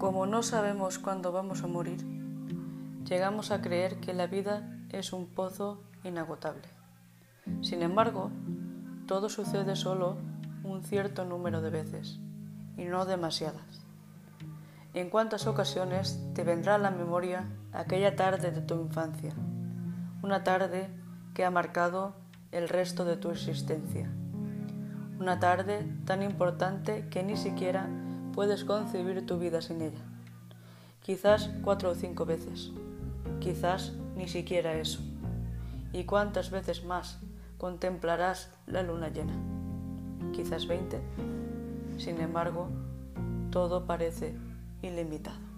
Como no sabemos cuándo vamos a morir, llegamos a creer que la vida es un pozo inagotable. Sin embargo, todo sucede solo un cierto número de veces y no demasiadas. ¿En cuántas ocasiones te vendrá a la memoria aquella tarde de tu infancia? Una tarde que ha marcado el resto de tu existencia. Una tarde tan importante que ni siquiera puedes concebir tu vida sin ella. Quizás cuatro o cinco veces. Quizás ni siquiera eso. ¿Y cuántas veces más contemplarás la luna llena? Quizás veinte. Sin embargo, todo parece ilimitado.